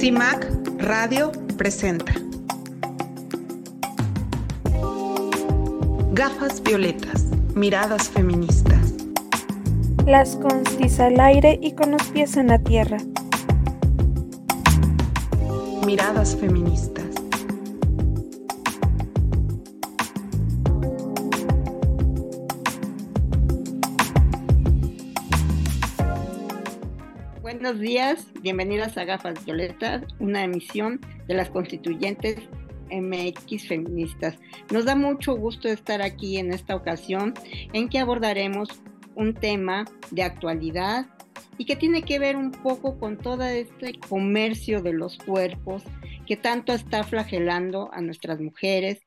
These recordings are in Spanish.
CIMAC Radio presenta Gafas violetas, miradas feministas. Las constis al aire y con los pies en la tierra. Miradas feministas. Buenos días, bienvenidas a Gafas Violetas, una emisión de las constituyentes MX feministas. Nos da mucho gusto estar aquí en esta ocasión en que abordaremos un tema de actualidad y que tiene que ver un poco con todo este comercio de los cuerpos que tanto está flagelando a nuestras mujeres,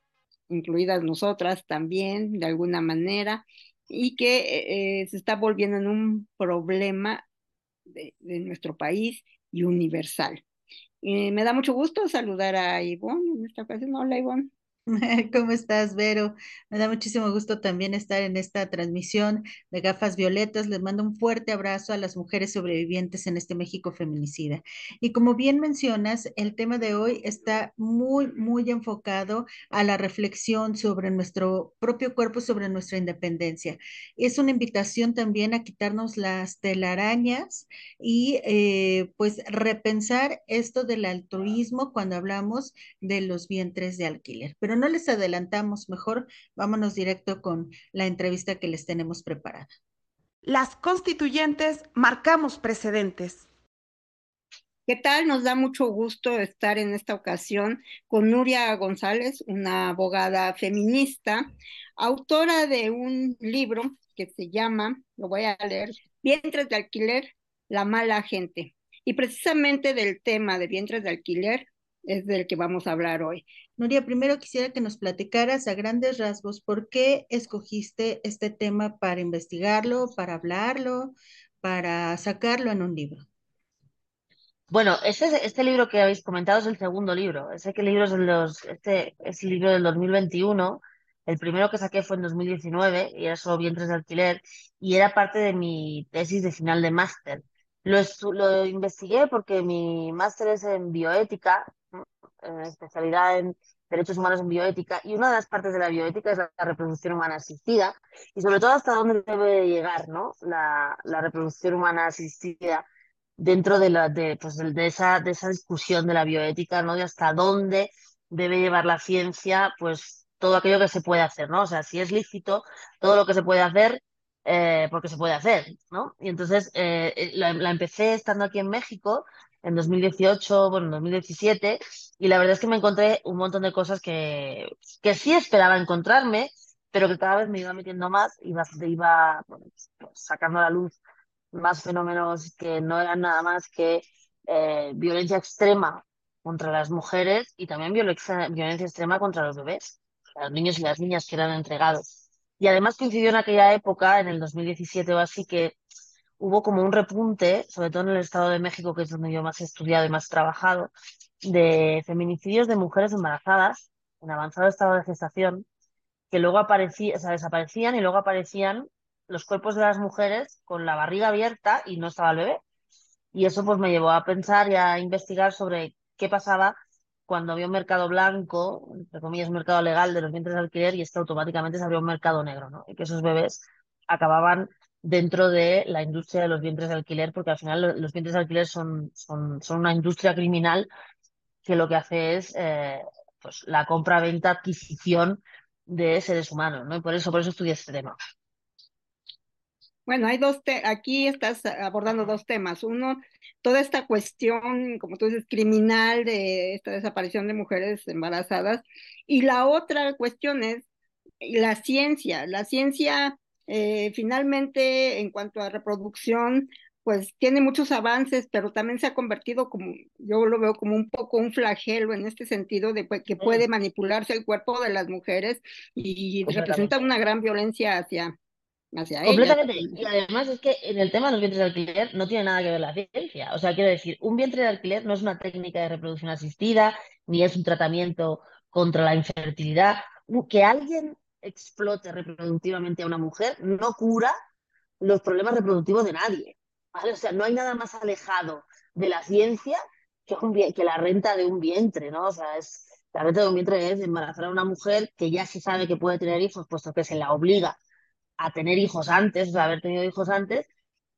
incluidas nosotras también, de alguna manera, y que eh, se está volviendo en un problema de, de nuestro país y universal. Y me da mucho gusto saludar a Ivonne en esta ocasión. Hola, Ivonne. ¿Cómo estás, Vero? Me da muchísimo gusto también estar en esta transmisión de Gafas Violetas. Les mando un fuerte abrazo a las mujeres sobrevivientes en este México feminicida. Y como bien mencionas, el tema de hoy está muy, muy enfocado a la reflexión sobre nuestro propio cuerpo, sobre nuestra independencia. Es una invitación también a quitarnos las telarañas y eh, pues repensar esto del altruismo cuando hablamos de los vientres de alquiler. Pero no les adelantamos, mejor vámonos directo con la entrevista que les tenemos preparada. Las constituyentes marcamos precedentes. ¿Qué tal? Nos da mucho gusto estar en esta ocasión con Nuria González, una abogada feminista, autora de un libro que se llama, lo voy a leer, Vientres de alquiler, la mala gente. Y precisamente del tema de vientres de alquiler es del que vamos a hablar hoy. Nuria, primero quisiera que nos platicaras a grandes rasgos por qué escogiste este tema para investigarlo, para hablarlo, para sacarlo en un libro. Bueno, este, este libro que habéis comentado es el segundo libro. Ese que libro es el, los, este es el libro del 2021. El primero que saqué fue en 2019 y era solo vientres de alquiler y era parte de mi tesis de final de máster. Lo, lo investigué porque mi máster es en bioética en especialidad en derechos humanos en bioética, y una de las partes de la bioética es la reproducción humana asistida, y sobre todo hasta dónde debe llegar ¿no? la, la reproducción humana asistida dentro de, la, de, pues de, esa, de esa discusión de la bioética, ¿no? de hasta dónde debe llevar la ciencia, pues todo aquello que se puede hacer, ¿no? O sea, si es lícito, todo lo que se puede hacer, eh, porque se puede hacer, ¿no? Y entonces eh, la, la, empecé estando aquí en México en 2018, bueno, en 2017, y la verdad es que me encontré un montón de cosas que, que sí esperaba encontrarme, pero que cada vez me iba metiendo más, iba, iba pues, sacando a la luz más fenómenos que no eran nada más que eh, violencia extrema contra las mujeres y también violencia extrema contra los bebés, los niños y las niñas que eran entregados. Y además coincidió en aquella época, en el 2017 o así, que hubo como un repunte, sobre todo en el Estado de México, que es donde yo más he estudiado y más trabajado, de feminicidios de mujeres embarazadas en avanzado estado de gestación, que luego aparecían, o sea, desaparecían y luego aparecían los cuerpos de las mujeres con la barriga abierta y no estaba el bebé. Y eso pues me llevó a pensar y a investigar sobre qué pasaba cuando había un mercado blanco, entre comillas, un mercado legal de los vientres de alquiler y esto automáticamente se abrió un mercado negro, ¿no? Y que esos bebés acababan dentro de la industria de los vientres de alquiler, porque al final los vientres de alquiler son, son, una industria criminal que lo que hace es eh, pues, la compra, venta, adquisición de seres humanos, ¿no? Y por eso, por eso estudié este tema. Bueno, hay dos, aquí estás abordando dos temas. Uno, toda esta cuestión, como tú dices, criminal de esta desaparición de mujeres embarazadas. Y la otra cuestión es la ciencia. La ciencia eh, finalmente, en cuanto a reproducción, pues tiene muchos avances, pero también se ha convertido como, yo lo veo como un poco un flagelo en este sentido de que puede manipularse el cuerpo de las mujeres y representa una gran violencia hacia, hacia Completamente. Y además es que en el tema de los vientres de alquiler no tiene nada que ver la ciencia. O sea, quiero decir, un vientre de alquiler no es una técnica de reproducción asistida, ni es un tratamiento contra la infertilidad. Que alguien explote reproductivamente a una mujer no cura los problemas reproductivos de nadie. O sea, no hay nada más alejado de la ciencia que, que la renta de un vientre, ¿no? O sea, es, la renta de un vientre es embarazar a una mujer que ya se sabe que puede tener hijos, puesto que se la obliga a tener hijos antes, o sea, haber tenido hijos antes,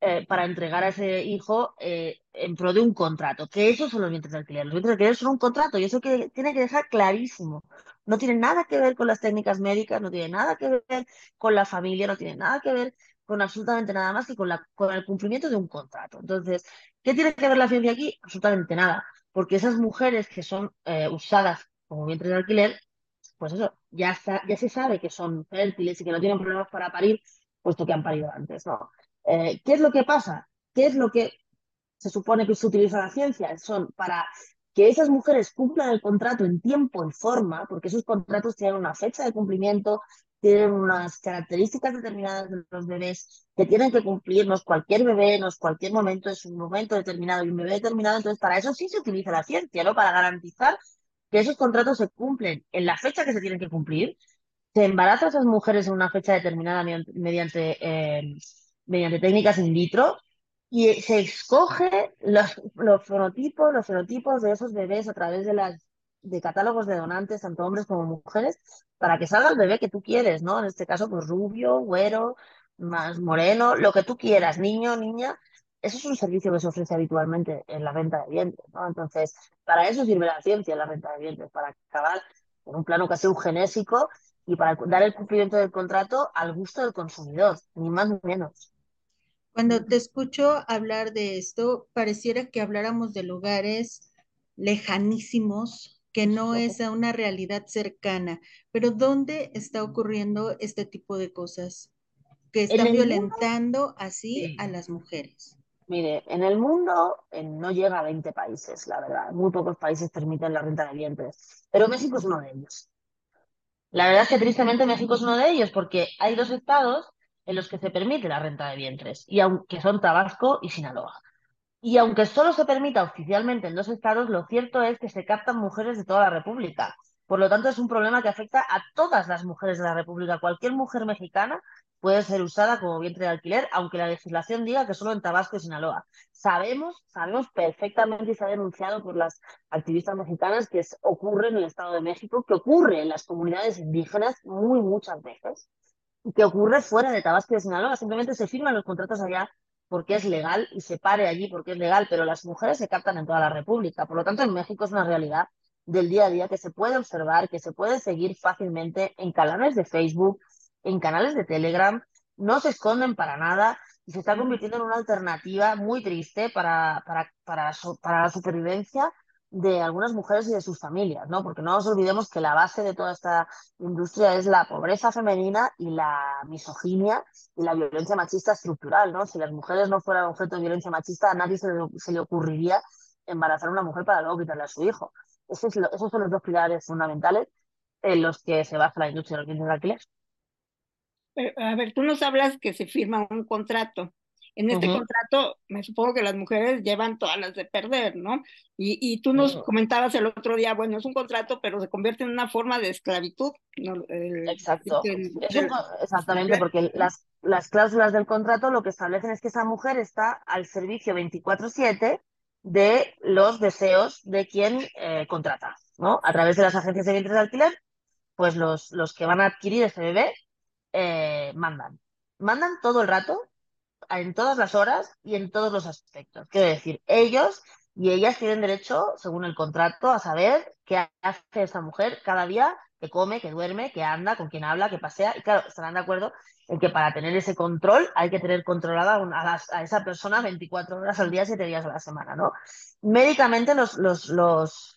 eh, para entregar a ese hijo eh, en pro de un contrato, que esos son los vientres de alquiler. Los vientres de alquiler son un contrato y eso que tiene que dejar clarísimo. No tiene nada que ver con las técnicas médicas, no tiene nada que ver con la familia, no tiene nada que ver con absolutamente nada más que con, la, con el cumplimiento de un contrato. Entonces, ¿qué tiene que ver la ciencia aquí? Absolutamente nada, porque esas mujeres que son eh, usadas como vientres de alquiler, pues eso, ya, ya se sabe que son fértiles y que no tienen problemas para parir, puesto que han parido antes, ¿no? Eh, ¿Qué es lo que pasa? ¿Qué es lo que se supone que se utiliza la ciencia? Son para que esas mujeres cumplan el contrato en tiempo y forma, porque esos contratos tienen una fecha de cumplimiento, tienen unas características determinadas de los bebés que tienen que cumplirnos cualquier bebé, no cualquier momento, es un momento determinado y un bebé determinado, entonces para eso sí se utiliza la ciencia, ¿no? Para garantizar que esos contratos se cumplen en la fecha que se tienen que cumplir, se embarazan esas mujeres en una fecha determinada mediante eh, mediante técnicas in vitro y se escoge los, los fenotipos, los fenotipos de esos bebés a través de las de catálogos de donantes, tanto hombres como mujeres, para que salga el bebé que tú quieres, ¿no? En este caso, pues rubio, güero, más moreno, lo que tú quieras, niño, niña. Eso es un servicio que se ofrece habitualmente en la venta de vientres, ¿no? Entonces, para eso sirve la ciencia, la venta de vientres, para acabar en un plano casi eugenésico y para dar el cumplimiento del contrato al gusto del consumidor, ni más ni menos. Cuando te escucho hablar de esto, pareciera que habláramos de lugares lejanísimos, que no es una realidad cercana. Pero ¿dónde está ocurriendo este tipo de cosas? Que están violentando así a las mujeres. Mire, en el mundo no llega a 20 países, la verdad. Muy pocos países permiten la renta de vientres. Pero México es uno de ellos. La verdad es que tristemente México es uno de ellos porque hay dos estados en los que se permite la renta de vientres, y aunque son Tabasco y Sinaloa. Y aunque solo se permita oficialmente en dos estados, lo cierto es que se captan mujeres de toda la República. Por lo tanto, es un problema que afecta a todas las mujeres de la República. Cualquier mujer mexicana puede ser usada como vientre de alquiler, aunque la legislación diga que solo en Tabasco y Sinaloa. Sabemos, sabemos perfectamente y se ha denunciado por las activistas mexicanas que ocurre en el Estado de México, que ocurre en las comunidades indígenas muy muchas veces que ocurre fuera de Tabasco y de Sinaloa. Simplemente se firman los contratos allá porque es legal y se pare allí porque es legal, pero las mujeres se captan en toda la República. Por lo tanto, en México es una realidad del día a día que se puede observar, que se puede seguir fácilmente en canales de Facebook, en canales de Telegram. No se esconden para nada y se está convirtiendo en una alternativa muy triste para, para, para, para la supervivencia de algunas mujeres y de sus familias, ¿no? Porque no nos olvidemos que la base de toda esta industria es la pobreza femenina y la misoginia y la violencia machista estructural, ¿no? Si las mujeres no fueran objeto de violencia machista, a nadie se le, ocurriría embarazar a una mujer para luego quitarle a su hijo. Esos, son los dos pilares fundamentales en los que se basa la industria de los bienes de alquiler. A ver, tú nos hablas que se firma un contrato en este contrato, me supongo que las mujeres llevan todas las de perder, ¿no? Y, y tú nos comentabas el otro día, bueno, es un contrato, pero se convierte en una forma de esclavitud. ¿no? Exacto. exactamente, porque las, las cláusulas del contrato lo que establecen es que esa mujer está al servicio 24/7 de los deseos de quien eh, contrata, ¿no? A través de las agencias de vientres de alquiler, pues los, los que van a adquirir ese bebé eh, mandan. Mandan todo el rato en todas las horas y en todos los aspectos. Quiero decir, ellos y ellas tienen derecho, según el contrato, a saber qué hace esa mujer cada día, que come, que duerme, que anda, con quién habla, que pasea. Y claro, estarán de acuerdo en que para tener ese control hay que tener controlada a, esa persona 24 horas al día, 7 días a la semana, ¿no? Médicamente los, los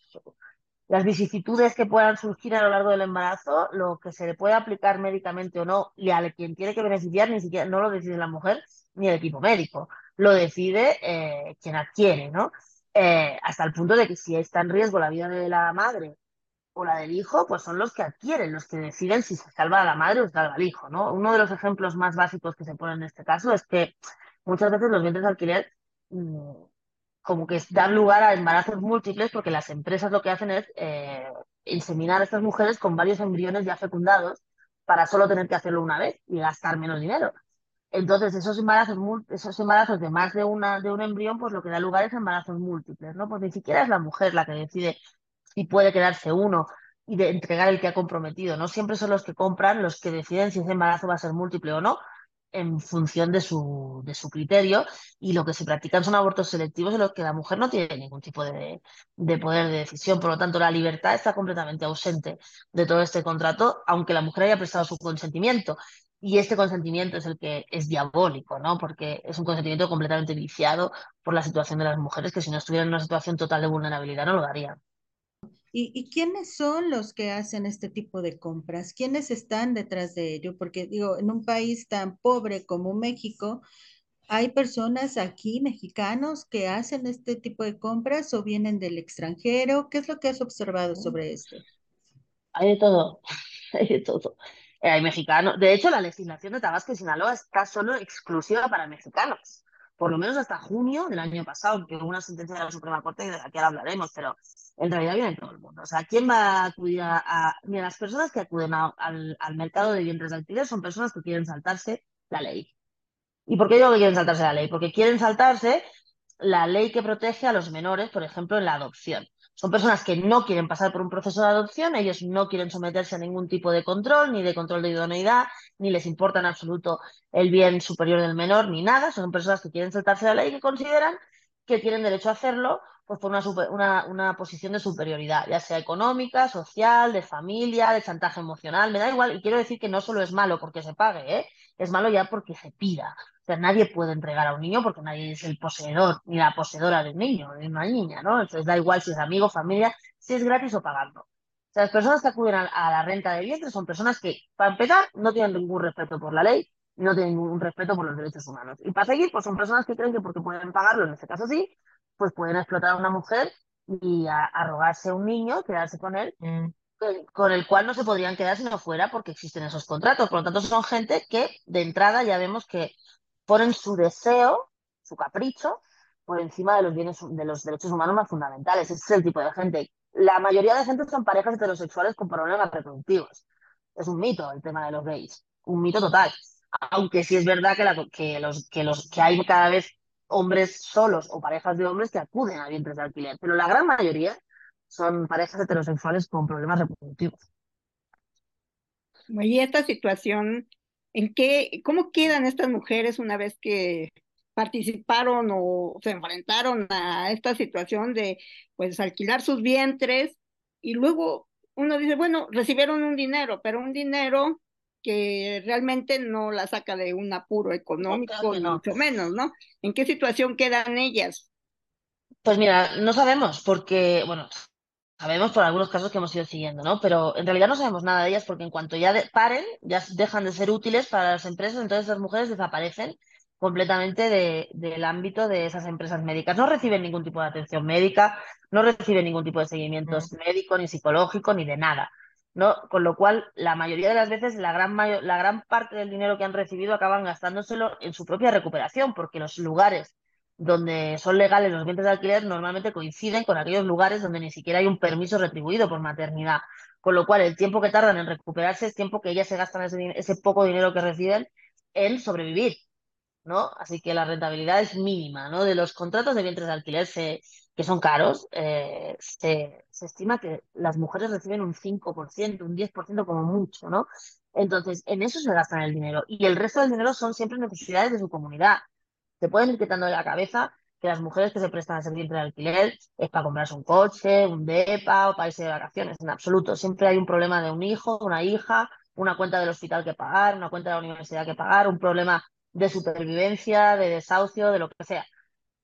las vicisitudes que puedan surgir a lo largo del embarazo, lo que se le puede aplicar médicamente o no, y a quien tiene que beneficiar ni siquiera no lo decide la mujer ni el equipo médico, lo decide eh, quien adquiere, ¿no? Eh, hasta el punto de que si está en riesgo la vida de la madre o la del hijo, pues son los que adquieren, los que deciden si se salva a la madre o se salva al hijo, ¿no? Uno de los ejemplos más básicos que se ponen en este caso es que muchas veces los vientres de alquiler como que dan lugar a embarazos múltiples porque las empresas lo que hacen es eh, inseminar a estas mujeres con varios embriones ya fecundados para solo tener que hacerlo una vez y gastar menos dinero. Entonces, esos embarazos, esos embarazos de más de, una, de un embrión, pues lo que da lugar es embarazos múltiples, ¿no? Pues ni siquiera es la mujer la que decide si puede quedarse uno y de entregar el que ha comprometido, ¿no? Siempre son los que compran los que deciden si ese embarazo va a ser múltiple o no, en función de su, de su criterio y lo que se practican son abortos selectivos en los que la mujer no tiene ningún tipo de, de, poder de decisión. Por lo tanto, la libertad está completamente ausente de todo este contrato, aunque la mujer haya prestado su consentimiento. Y este consentimiento es el que es diabólico, ¿no? Porque es un consentimiento completamente viciado por la situación de las mujeres que si no estuvieran en una situación total de vulnerabilidad no lo darían. ¿Y, quiénes son los que hacen este tipo de compras? ¿Quiénes están detrás de ello? Porque digo, en un país tan pobre como México, ¿hay personas aquí, mexicanos, que hacen este tipo de compras o vienen del extranjero? ¿Qué es lo que has observado sobre esto? Hay de todo, hay de todo. Eh, hay mexicanos. De hecho, la legislación de Tabasco y Sinaloa está solo exclusiva para mexicanos por lo menos hasta junio del año pasado, que hubo una sentencia de la Suprema Corte y de la que ahora hablaremos, pero en realidad viene todo el mundo. O sea, ¿quién va a acudir a...? Mira, las personas que acuden al, mercado de vientres de alquiler son personas que quieren saltarse la ley. ¿Y por qué digo que quieren saltarse la ley? Porque quieren saltarse la ley que protege a los menores, por ejemplo, en la adopción. Son personas que no quieren pasar por un proceso de adopción, ellos no quieren someterse a ningún tipo de control, ni de control de idoneidad, ni les importa en absoluto el bien superior del menor, ni nada. Son personas que quieren saltarse la ley y que consideran que tienen derecho a hacerlo pues por una, una, posición de superioridad, ya sea económica, social, de familia, de chantaje emocional, me da igual. Y quiero decir que no solo es malo porque se pague, ¿eh? es malo ya porque se pida nadie puede entregar a un niño porque nadie es el poseedor ni la poseedora de un niño, de una niña, ¿no? Entonces da igual si es amigo, familia, si es gratis o pagarlo. O sea, las personas que acuden a, la renta de vientre son personas que, para empezar, no tienen ningún respeto por la ley, no tienen ningún respeto por los derechos humanos. Y para seguir, pues son personas que creen que porque pueden pagarlo, en este caso sí, pues pueden explotar a una mujer y arrogarse a un niño, quedarse con él, mm. con el cual no se podrían quedar si no fuera porque existen esos contratos. Por lo tanto, son gente que de entrada ya vemos que ponen su deseo, su capricho, por encima de los bienes, de los derechos humanos más fundamentales. Ese es el tipo de gente. La mayoría de gente son parejas heterosexuales con problemas reproductivos. Es un mito el tema de los gays, un mito total. Aunque sí es verdad que, los, que, que hay cada vez hombres solos o parejas de hombres que acuden a vientres de alquiler, pero la gran mayoría son parejas heterosexuales con problemas reproductivos. Y esta situación ¿En qué, cómo quedan estas mujeres una vez que participaron o se enfrentaron a esta situación de pues alquilar sus vientres y luego uno dice, bueno, recibieron un dinero, pero un dinero que realmente no la saca de un apuro económico, mucho menos, ¿no? ¿En qué situación quedan ellas? Pues mira, no sabemos, porque, bueno, Sabemos por algunos casos que hemos ido siguiendo, ¿no? Pero en realidad no sabemos nada de ellas porque en cuanto ya paren, ya dejan de ser útiles para las empresas, entonces las mujeres desaparecen completamente del ámbito de esas empresas médicas. No reciben ningún tipo de atención médica, no reciben ningún tipo de seguimiento mm. médico, ni psicológico, ni de nada. ¿no? Con lo cual, la mayoría de las veces, la gran, la gran parte del dinero que han recibido acaban gastándoselo en su propia recuperación, porque los lugares donde son legales los bienes de alquiler normalmente coinciden con aquellos lugares donde ni siquiera hay un permiso retribuido por maternidad. Con lo cual, el tiempo que tardan en recuperarse es tiempo que ellas se gastan ese, poco dinero que reciben en sobrevivir. ¿no? Así que la rentabilidad es mínima, ¿no? De los contratos de vientres de alquiler que son caros, eh, se, se, estima que las mujeres reciben un 5%, un 10% como mucho, ¿no? Entonces, en eso se gastan el dinero. Y el resto del dinero son siempre necesidades de su comunidad te pueden ir quitando de la cabeza que las mujeres que se prestan a servir de alquiler es para comprarse un coche, un DEPA o para irse de vacaciones. En absoluto. Siempre hay un problema de un hijo, una hija, una cuenta del hospital que pagar, una cuenta de la universidad que pagar, un problema de supervivencia, de desahucio, de lo que sea.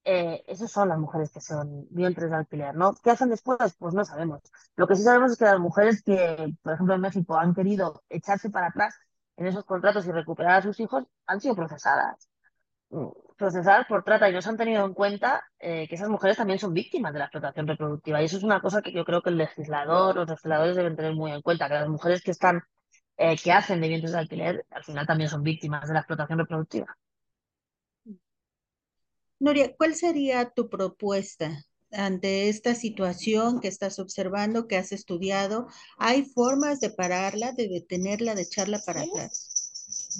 Eh, esas son las mujeres que son vientres de alquiler, ¿no? ¿Qué hacen después? Pues no sabemos. Lo que sí sabemos es que las mujeres que, por ejemplo, en México han querido echarse para atrás en esos contratos y recuperar a sus hijos han sido procesadas procesadas por trata y no se han tenido en cuenta eh, que esas mujeres también son víctimas de la explotación reproductiva. Y eso es una cosa que yo creo que el legislador, los legisladores deben tener muy en cuenta, que las mujeres que están, eh, que hacen de vientres de alquiler, al final también son víctimas de la explotación reproductiva. Noria, ¿cuál sería tu propuesta ante esta situación que estás observando, que has estudiado? ¿Hay formas de pararla, de detenerla, de echarla para atrás?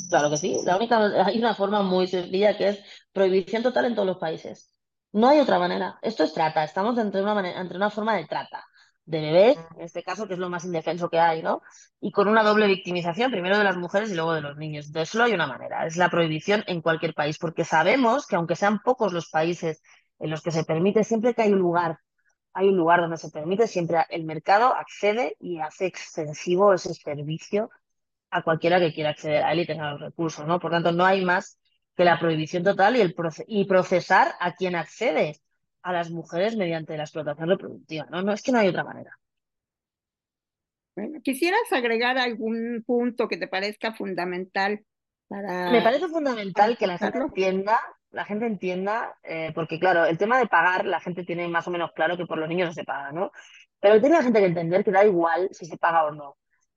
Claro que sí. La única, hay una forma muy sencilla que es prohibición total en todos los países. No hay otra manera. Esto es trata. Estamos entre una, manera, entre una forma de trata de bebés, en este caso, que es lo más indefenso que hay, ¿no? Y con una doble victimización, primero de las mujeres y luego de los niños. Entonces, solo hay una manera, es la prohibición en cualquier país, porque sabemos que aunque sean pocos los países en los que se permite, siempre que hay un lugar, hay un lugar donde se permite, siempre el mercado accede y hace extensivo ese servicio a cualquiera que quiera acceder a él y tenga los recursos, ¿no? Por tanto, no hay más que la prohibición total y, el y procesar a quien accede a las mujeres mediante la explotación reproductiva. No, no es que no hay otra manera. Bueno, ¿quisieras agregar algún punto que te parezca fundamental para... Me parece fundamental que la gente entienda, la gente entienda, eh, porque claro, el tema de pagar, la gente tiene más o menos claro que por los niños no se paga, ¿no? Pero tiene la gente que entender que da igual si se paga o no.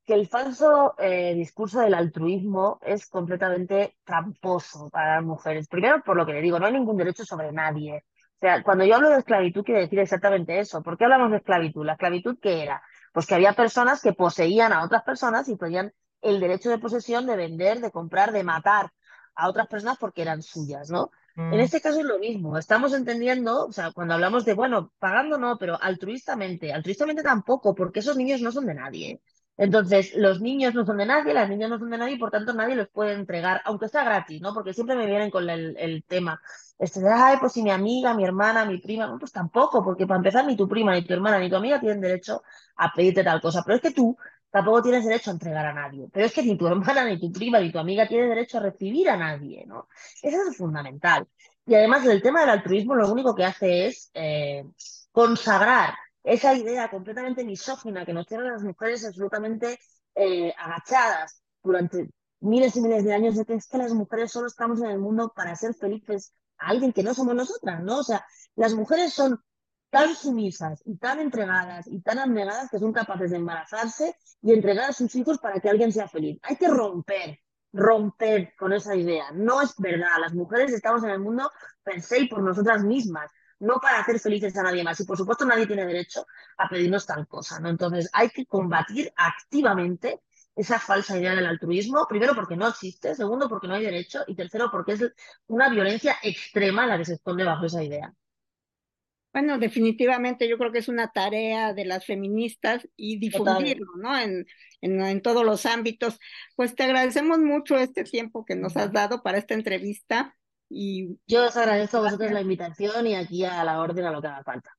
Que el falso eh, discurso del altruismo es completamente tramposo para las mujeres. Primero, por lo que le digo, no hay ningún derecho sobre nadie. O sea, cuando yo hablo de esclavitud, quiere decir exactamente eso. ¿Por qué hablamos de esclavitud? ¿La esclavitud qué era? Pues que había personas que poseían a otras personas y tenían el derecho de posesión de vender, de comprar, de matar a otras personas porque eran suyas, ¿no? En mm. este caso es lo mismo. Estamos entendiendo, o sea, cuando hablamos de, bueno, pagando no, pero altruistamente, altruistamente tampoco, porque esos niños no son de nadie. Entonces, los niños no son de nadie, las niñas no son de nadie y por tanto nadie los puede entregar, aunque sea gratis, ¿no? Porque siempre me vienen con el, tema. Este, ay, pues si mi amiga, mi hermana, mi prima, pues tampoco, porque para empezar ni tu prima, ni tu hermana, ni tu amiga tienen derecho a pedirte tal cosa. Pero es que tú tampoco tienes derecho a entregar a nadie. Pero es que ni tu hermana, ni tu prima, ni tu amiga tiene derecho a recibir a nadie, ¿no? Eso es fundamental. Y además el tema del altruismo lo único que hace es eh, consagrar esa idea completamente misógina que nos tienen las mujeres absolutamente eh, agachadas durante miles y miles de años de que es que las mujeres solo estamos en el mundo para ser felices a alguien que no somos nosotras, ¿no? O sea, las mujeres son tan sumisas y tan entregadas y tan abnegadas que son capaces de embarazarse y entregar a sus hijos para que alguien sea feliz. Hay que romper, romper con esa idea. No es verdad. Las mujeres estamos en el mundo per se y por nosotras mismas no para hacer felices a nadie más. Y por supuesto nadie tiene derecho a pedirnos tal cosa, ¿no? Entonces hay que combatir activamente esa falsa idea del altruismo, primero porque no existe, segundo porque no hay derecho y tercero porque es una violencia extrema la que se esconde bajo esa idea. Bueno, definitivamente yo creo que es una tarea de las feministas y difundirlo, ¿no? En, en, en, todos los ámbitos. Pues te agradecemos mucho este tiempo que nos has dado para esta entrevista y yo os agradezco a vosotros la invitación y aquí a la orden a lo que haga falta.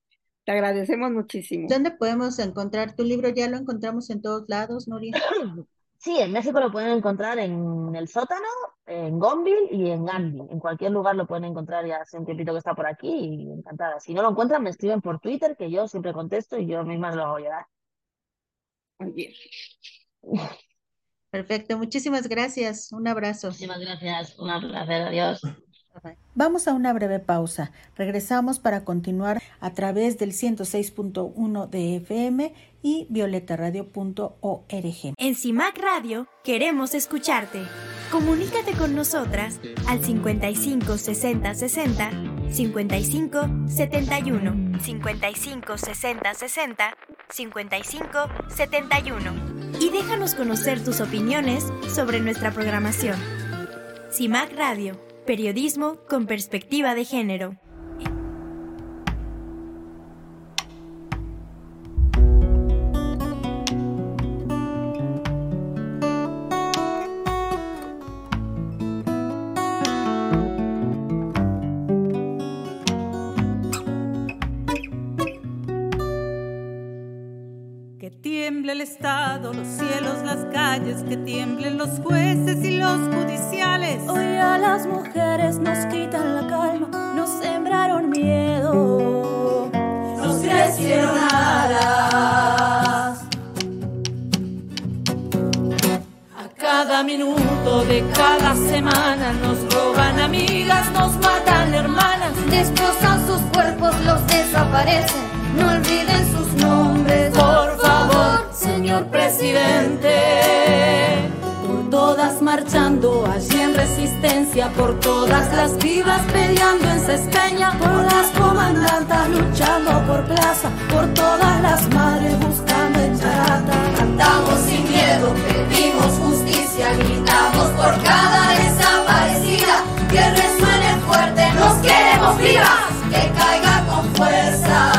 Te agradecemos muchísimo. ¿Dónde podemos encontrar tu libro? ¿Ya lo encontramos en todos lados, Nuria? Sí, en México lo pueden encontrar en el sótano, en Gonville y en Gandhi. En cualquier lugar lo pueden encontrar, ya hace un tiempito que está por aquí y encantada. Si no lo encuentran, me escriben por Twitter, que yo siempre contesto y yo misma lo hago llegar. Muy bien. Perfecto, muchísimas gracias. Un abrazo. Muchísimas gracias. Un placer. Adiós. Vamos a una breve pausa. Regresamos para continuar a través del 106.1 de FM y violetaradio.org. En CIMAC Radio queremos escucharte. Comunícate con nosotras al 55 60 60 55 71 55 60 60 55 71 y déjanos conocer tus opiniones sobre nuestra programación. CIMAC Radio Periodismo con perspectiva de género. Que tiemble el Estado, los cielos, las calles, que tiemblen los jueces y los judiciales. Hoy a las mujeres nos quitan la calma, nos sembraron miedo, nos crecieron alas. A cada minuto de cada semana nos roban amigas, nos matan hermanas, destrozan sus cuerpos, los desaparecen. No olviden sus nombres, por favor, señor presidente todas marchando allí en resistencia, por todas las vivas peleando en Cespeña, por las comandantas luchando por plaza, por todas las madres buscando en Charata. Cantamos sin miedo, pedimos justicia justicia, gritamos por cada desaparecida, que resuene fuerte, nos queremos vivas, que caiga con fuerza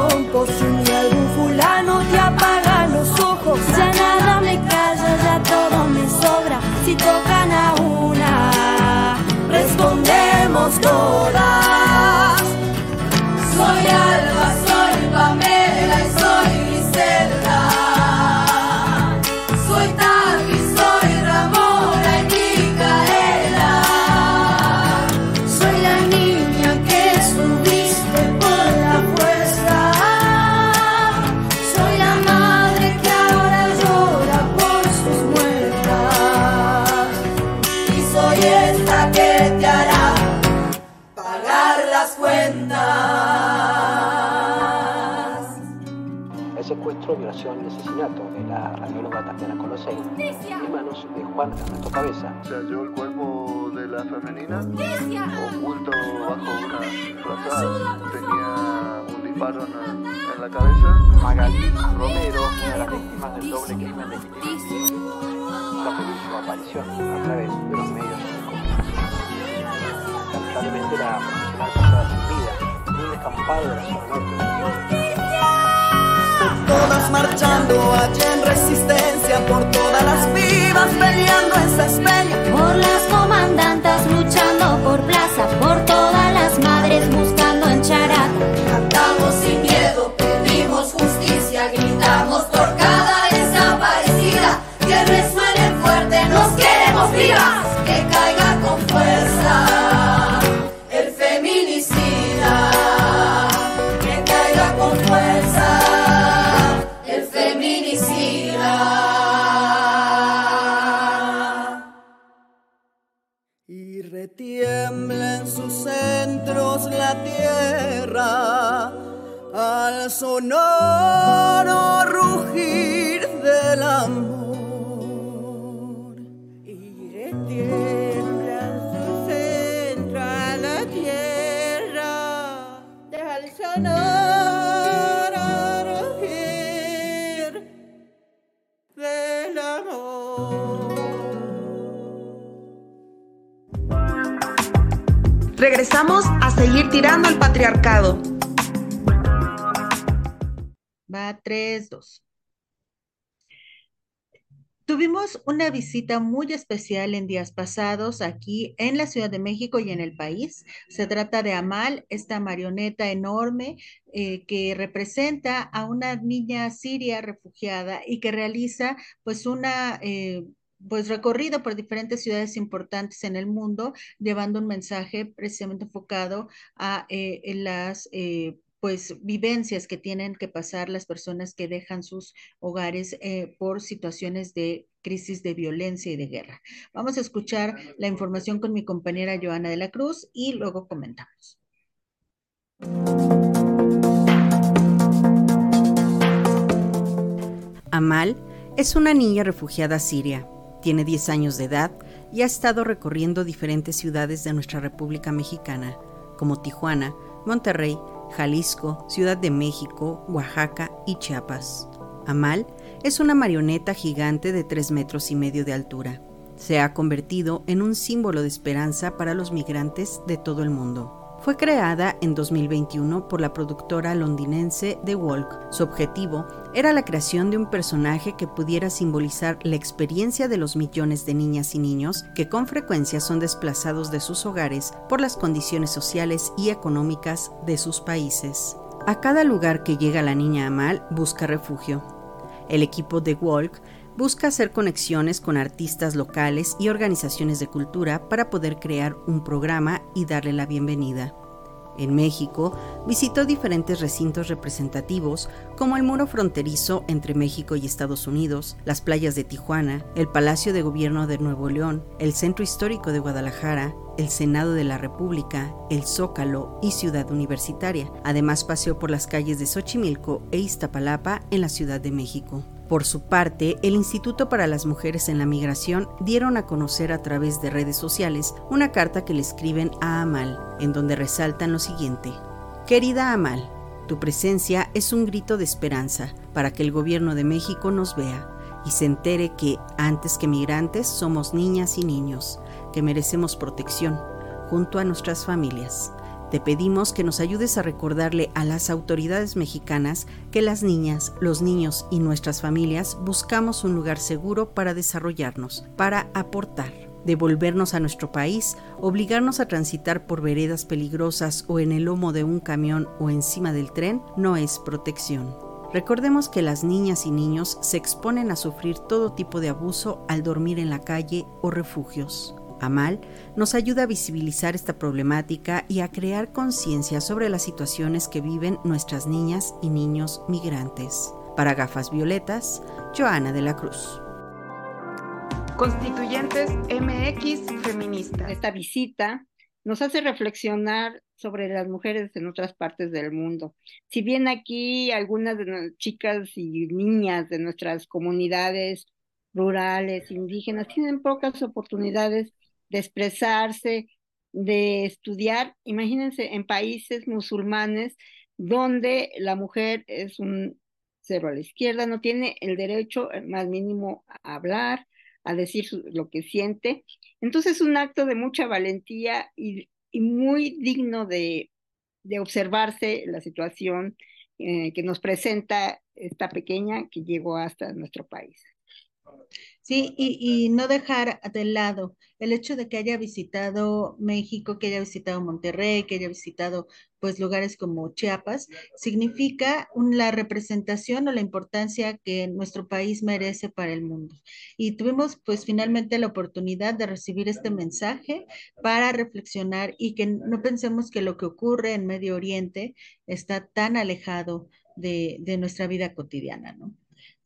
cabeza. Magalí Romero, una de las víctimas del doble crimen de Quilín, la feliz su aparición a través de los medios de comunicación. Lamentablemente la profesional pasada sin vida en un descampado de la zona norte Todas marchando allá en resistencia por todas las vivas peleando en Saspeña. por las comandantas retiembla en sus centros la tierra al sonoro rugir del amor. Regresamos a seguir tirando el patriarcado. Va 3, 2. Tuvimos una visita muy especial en días pasados aquí en la Ciudad de México y en el país. Se trata de Amal, esta marioneta enorme eh, que representa a una niña siria refugiada y que realiza pues una... eh, pues recorrido por diferentes ciudades importantes en el mundo, llevando un mensaje precisamente enfocado a eh, las eh, pues vivencias que tienen que pasar las personas que dejan sus hogares eh, por situaciones de crisis de violencia y de guerra. Vamos a escuchar la información con mi compañera Joana de la Cruz y luego comentamos. Amal es una niña refugiada siria. Tiene 10 años de edad y ha estado recorriendo diferentes ciudades de nuestra República Mexicana, como Tijuana, Monterrey, Jalisco, Ciudad de México, Oaxaca y Chiapas. Amal es una marioneta gigante de 3 metros y medio de altura. Se ha convertido en un símbolo de esperanza para los migrantes de todo el mundo. Fue creada en 2021 por la productora londinense The Walk. Su objetivo era la creación de un personaje que pudiera simbolizar la experiencia de los millones de niñas y niños que con frecuencia son desplazados de sus hogares por las condiciones sociales y económicas de sus países. A cada lugar que llega la niña Amal busca refugio. El equipo The Walk busca hacer conexiones con artistas locales y organizaciones de cultura para poder crear un programa y darle la bienvenida. En México, visitó diferentes recintos representativos como el muro fronterizo entre México y Estados Unidos, las playas de Tijuana, el Palacio de Gobierno de Nuevo León, el Centro Histórico de Guadalajara, el Senado de la República, el Zócalo y Ciudad Universitaria. Además paseó por las calles de Xochimilco e Iztapalapa en la Ciudad de México. Por su parte, el Instituto para las Mujeres en la Migración dieron a conocer a través de redes sociales una carta que le escriben a Amal, en donde resaltan lo siguiente. Querida Amal, tu presencia es un grito de esperanza para que el gobierno de México nos vea y se entere que, antes que migrantes, somos niñas y niños, que merecemos protección, junto a nuestras familias. Te pedimos que nos ayudes a recordarle a las autoridades mexicanas que las niñas, los niños y nuestras familias buscamos un lugar seguro para desarrollarnos, para aportar. Devolvernos a nuestro país, obligarnos a transitar por veredas peligrosas o en el lomo de un camión o encima del tren no es protección. Recordemos que las niñas y niños se exponen a sufrir todo tipo de abuso al dormir en la calle o refugios. Amal nos ayuda a visibilizar esta problemática y a crear conciencia sobre las situaciones que viven nuestras niñas y niños migrantes. Para gafas violetas, Joana de la Cruz. Constituyentes MX Feministas. Esta visita nos hace reflexionar sobre las mujeres en otras partes del mundo. Si bien aquí algunas de las chicas y niñas de nuestras comunidades rurales, indígenas, tienen pocas oportunidades de expresarse, de estudiar. Imagínense en países musulmanes donde la mujer es un cero a la izquierda, no tiene el derecho más mínimo a hablar, a decir lo que siente. Entonces es un acto de mucha valentía y, muy digno de, de, observarse la situación eh, que nos presenta esta pequeña que llegó hasta nuestro país. Sí, y, no dejar de lado el hecho de que haya visitado México, que haya visitado Monterrey, que haya visitado pues lugares como Chiapas, significa la representación o la importancia que nuestro país merece para el mundo. Y tuvimos pues finalmente la oportunidad de recibir este mensaje para reflexionar y que no pensemos que lo que ocurre en Medio Oriente está tan alejado de, de nuestra vida cotidiana, ¿no?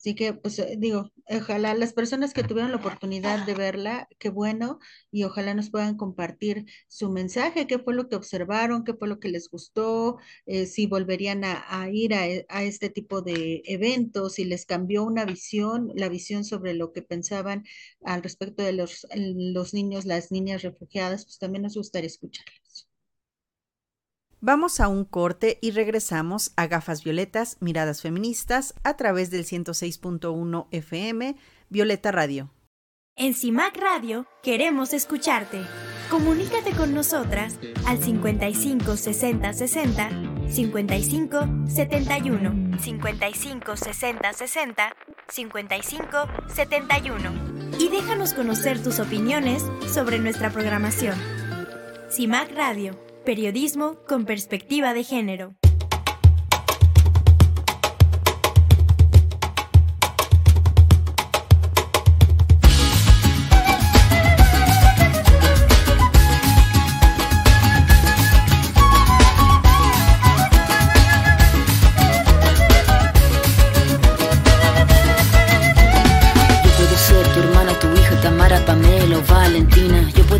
Así que, pues eh, digo, ojalá las personas que tuvieron la oportunidad de verla, qué bueno, y ojalá nos puedan compartir su mensaje, qué fue lo que observaron, qué fue lo que les gustó, eh, si volverían a, ir a, a, este tipo de eventos, si les cambió una visión, la visión sobre lo que pensaban al respecto de los, los niños, las niñas refugiadas, pues también nos gustaría escucharlos. Vamos a un corte y regresamos a Gafas Violetas, Miradas Feministas, a través del 106.1 FM, Violeta Radio. En CIMAC Radio queremos escucharte. Comunícate con nosotras al 55 60 60 55 71 55 60 60 55 71 y déjanos conocer tus opiniones sobre nuestra programación. CIMAC Radio Periodismo con perspectiva de género.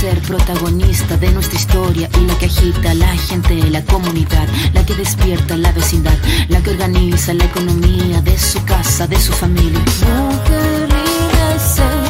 Ser protagonista de nuestra historia y la que agita la gente, la comunidad, la que despierta la vecindad, la que organiza la economía de su casa, de su familia. Mujer linda se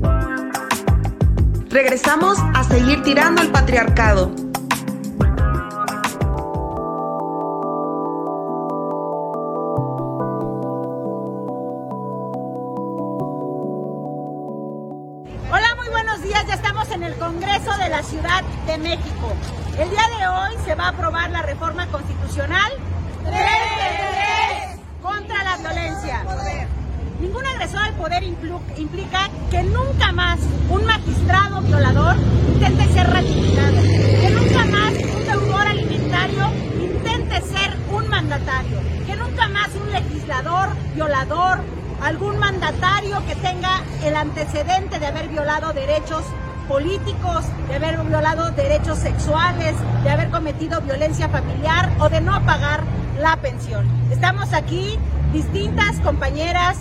Regresamos a seguir tirando al patriarcado. Hola, muy buenos días. Ya estamos en el Congreso de la Ciudad de México. El día de hoy se va a aprobar la reforma constitucional 3 contra la violencia. Ningún agresor al poder implica que nunca más un magistrado violador intente ser ratificado, que nunca más un deudor alimentario intente ser un mandatario, que nunca más un legislador violador, algún mandatario que tenga el antecedente de haber violado derechos políticos, de haber violado derechos sexuales, de haber cometido violencia familiar o de no pagar la pensión. Estamos aquí distintas compañeras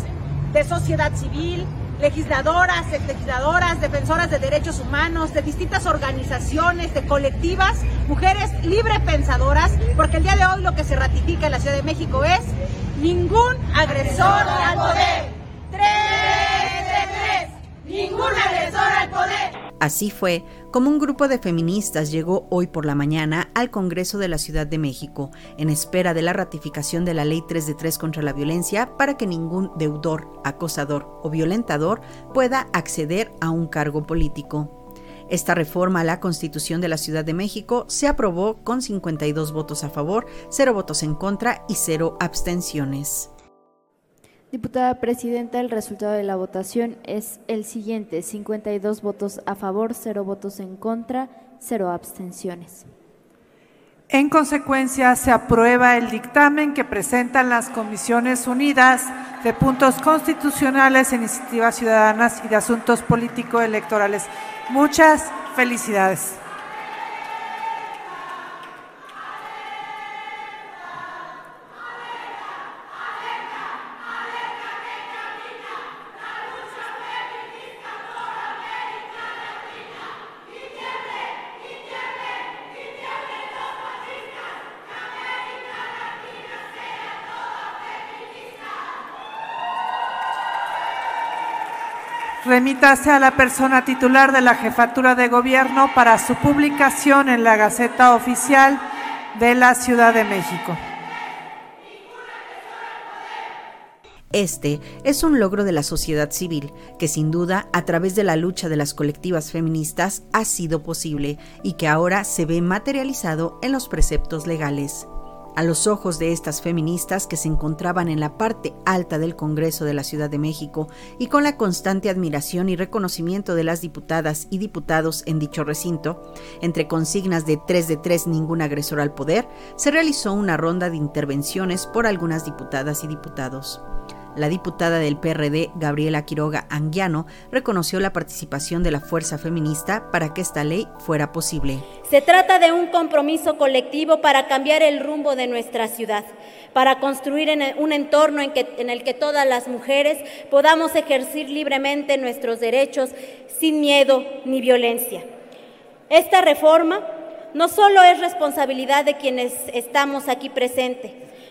de sociedad civil, legisladoras, legisladoras, defensoras de derechos humanos, de distintas organizaciones, de colectivas, mujeres libre pensadoras, porque el día de hoy lo que se ratifica en la Ciudad de México es ningún agresor al poder. ¡Tres de tres! ¡Ningún agresor al poder! Así fue como un grupo de feministas llegó hoy por la mañana al Congreso de la Ciudad de México en espera de la ratificación de la Ley 3 de 3 contra la violencia para que ningún deudor, acosador o violentador pueda acceder a un cargo político. Esta reforma a la Constitución de la Ciudad de México se aprobó con 52 votos a favor, 0 votos en contra y 0 abstenciones. Diputada Presidenta, el resultado de la votación es el siguiente, 52 votos a favor, 0 votos en contra, 0 abstenciones. En consecuencia, se aprueba el dictamen que presentan las Comisiones Unidas de Puntos Constitucionales, Iniciativas Ciudadanas y de Asuntos Político-Electorales. Muchas felicidades. remítase a la persona titular de la jefatura de gobierno para su publicación en la Gaceta Oficial de la Ciudad de México. Este es un logro de la sociedad civil, que sin duda, a través de la lucha de las colectivas feministas, ha sido posible y que ahora se ve materializado en los preceptos legales. A los ojos de estas feministas que se encontraban en la parte alta del Congreso de la Ciudad de México y con la constante admiración y reconocimiento de las diputadas y diputados en dicho recinto, entre consignas de 3 de 3 ningún agresor al poder, se realizó una ronda de intervenciones por algunas diputadas y diputados. La diputada del PRD, Gabriela Quiroga Anguiano, reconoció la participación de la fuerza feminista para que esta ley fuera posible. Se trata de un compromiso colectivo para cambiar el rumbo de nuestra ciudad, para construir un entorno en, en el que todas las mujeres podamos ejercer libremente nuestros derechos sin miedo ni violencia. Esta reforma no solo es responsabilidad de quienes estamos aquí presentes,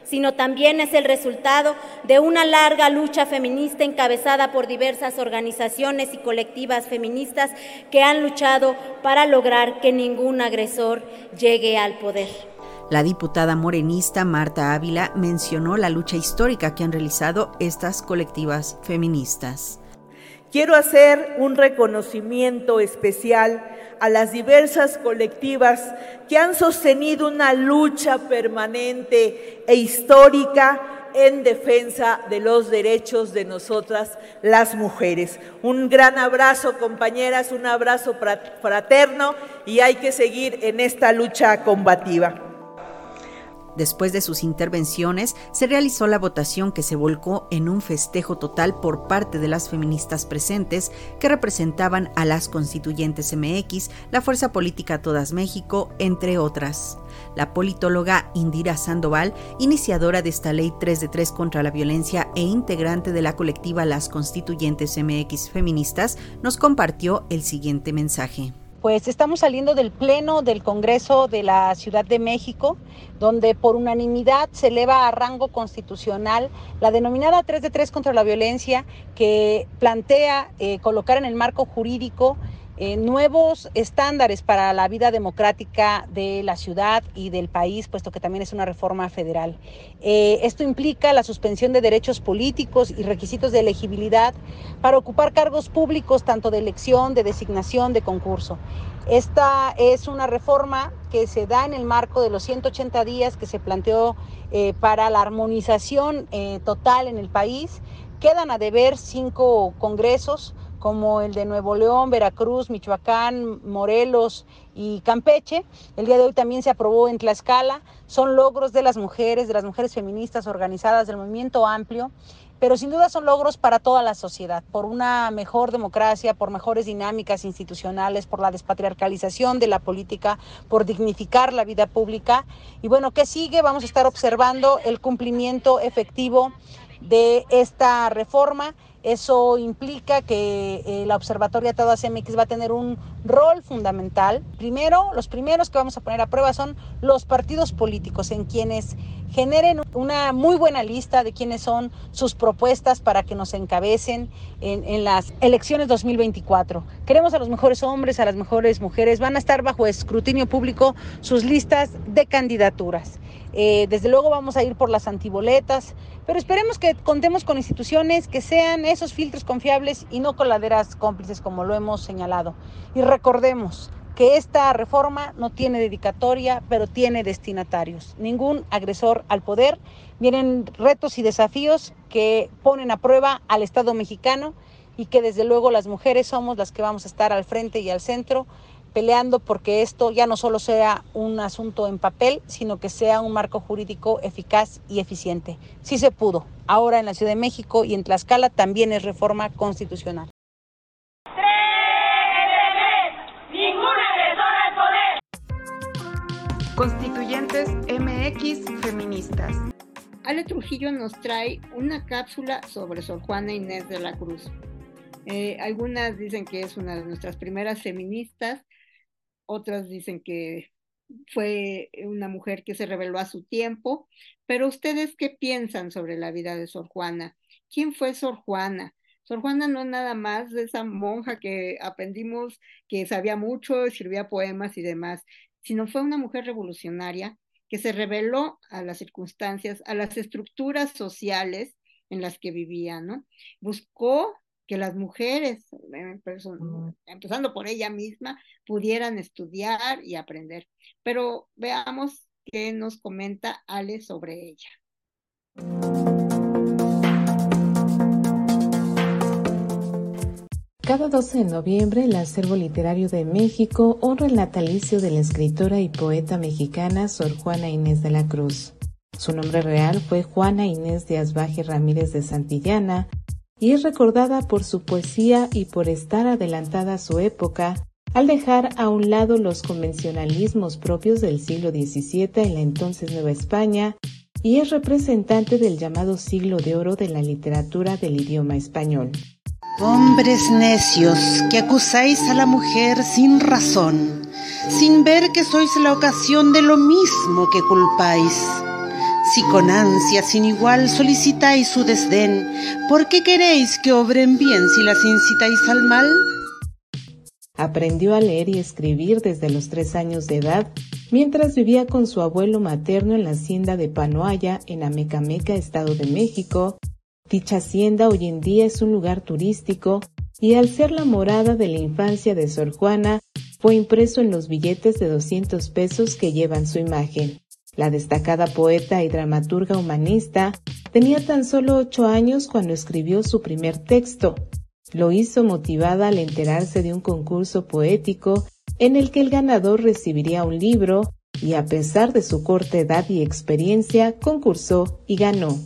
sino también es el resultado de una larga lucha feminista encabezada por diversas organizaciones y colectivas feministas que han luchado para lograr que ningún agresor llegue al poder. La diputada morenista Marta Ávila mencionó la lucha histórica que han realizado estas colectivas feministas. Quiero hacer un reconocimiento especial a las diversas colectivas que han sostenido una lucha permanente e histórica en defensa de los derechos de nosotras las mujeres. Un gran abrazo compañeras, un abrazo fraterno y hay que seguir en esta lucha combativa. Después de sus intervenciones, se realizó la votación que se volcó en un festejo total por parte de las feministas presentes que representaban a las constituyentes MX, la Fuerza Política Todas México, entre otras. La politóloga Indira Sandoval, iniciadora de esta ley 3 de 3 contra la violencia e integrante de la colectiva Las Constituyentes MX Feministas, nos compartió el siguiente mensaje. Pues estamos saliendo del Pleno del Congreso de la Ciudad de México, donde por unanimidad se eleva a rango constitucional la denominada 3 de 3 contra la violencia, que plantea eh, colocar en el marco jurídico eh, nuevos estándares para la vida democrática de la ciudad y del país, puesto que también es una reforma federal. Eh, esto implica la suspensión de derechos políticos y requisitos de elegibilidad para ocupar cargos públicos, tanto de elección, de designación, de concurso. Esta es una reforma que se da en el marco de los 180 días que se planteó eh, para la armonización total en el país. Quedan a deber cinco congresos como el de Nuevo León, Veracruz, Michoacán, Morelos y Campeche. El día de hoy también se aprobó en Tlaxcala. Son logros de las mujeres, de las mujeres feministas organizadas del movimiento amplio, pero sin duda son logros para toda la sociedad, por una mejor democracia, por mejores dinámicas institucionales, por la despatriarcalización de la política, por dignificar la vida pública. Y bueno, ¿qué sigue? Vamos a estar observando el cumplimiento efectivo de esta reforma eso implica que eh, la Observatoria Todas MX va a tener un rol fundamental. Primero, los primeros que vamos a poner a prueba son los partidos políticos, en quienes generen una muy buena lista de quiénes son sus propuestas para que nos encabecen en, las elecciones 2024. Queremos a los mejores hombres, a las mejores mujeres. Van a estar bajo escrutinio público sus listas de candidaturas. Eh, desde luego vamos a ir por las antiboletas, pero esperemos que contemos con instituciones que sean esos filtros confiables y no coladeras cómplices como lo hemos señalado. Y recordemos que esta reforma no tiene dedicatoria, pero tiene destinatarios. Ningún agresor al poder. Vienen retos y desafíos que ponen a prueba al Estado mexicano y que desde luego las mujeres somos las que vamos a estar al frente y al centro peleando porque esto ya no solo sea un asunto en papel, sino que sea un marco jurídico eficaz y eficiente. Sí se pudo. Ahora en la Ciudad de México y en Tlaxcala también es reforma constitucional. Constituyentes MX Feministas. Ale Trujillo nos trae una cápsula sobre Sor Juana Inés de la Cruz. Eh, algunas dicen que es una de nuestras primeras feministas, otras dicen que fue una mujer que se reveló a su tiempo, pero ustedes qué piensan sobre la vida de Sor Juana? ¿Quién fue Sor Juana? Sor Juana no es nada más de esa monja que aprendimos que sabía mucho, escribía poemas y demás, sino fue una mujer revolucionaria que se reveló a las circunstancias, a las estructuras sociales en las que vivía, ¿no? Buscó que las mujeres, eh, empezando por ella misma, pudieran estudiar y aprender. Pero veamos qué nos comenta Ale sobre ella. Cada 12 de noviembre, el Acervo Literario de México honra el natalicio de la escritora y poeta mexicana Sor Juana Inés de la Cruz. Su nombre real fue Juana Inés de Asbaje Ramírez de Santillana, y es recordada por su poesía y por estar adelantada a su época al dejar a un lado los convencionalismos propios del siglo XVII en la entonces Nueva España y es representante del llamado siglo de oro de la literatura del idioma español. Hombres necios que acusáis a la mujer sin razón, sin ver que sois la ocasión de lo mismo que culpáis si con ansia sin igual solicitáis su desdén, ¿por qué queréis que obren bien si las incitáis al mal? Aprendió a leer y escribir desde los tres años de edad, mientras vivía con su abuelo materno en la hacienda de Panoaya, en Amecameca, Estado de México. Dicha hacienda hoy en día es un lugar turístico y al ser la morada de la infancia de Sor Juana, fue impreso en los billetes de 200 pesos que llevan su imagen. La destacada poeta y dramaturga humanista tenía tan solo ocho años cuando escribió su primer texto. Lo hizo motivada al enterarse de un concurso poético en el que el ganador recibiría un libro y a pesar de su corta edad y experiencia, concursó y ganó.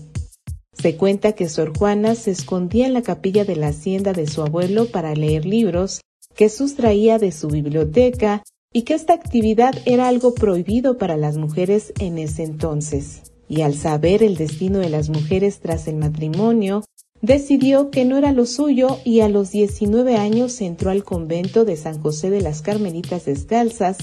Se cuenta que Sor Juana se escondía en la capilla de la hacienda de su abuelo para leer libros que sustraía de su biblioteca y que esta actividad era algo prohibido para las mujeres en ese entonces. Y al saber el destino de las mujeres tras el matrimonio, decidió que no era lo suyo y a los 19 años entró al convento de San José de las Carmelitas Descalzas,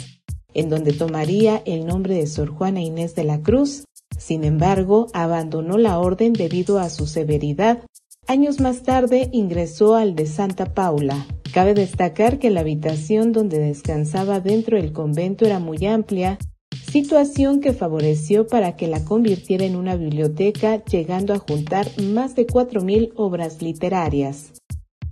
en donde tomaría el nombre de Sor Juana Inés de la Cruz. Sin embargo, abandonó la orden debido a su severidad. Años más tarde ingresó al de Santa Paula, Cabe destacar que la habitación donde descansaba dentro del convento era muy amplia, situación que favoreció para que la convirtiera en una biblioteca, llegando a juntar más de 4.000 obras literarias.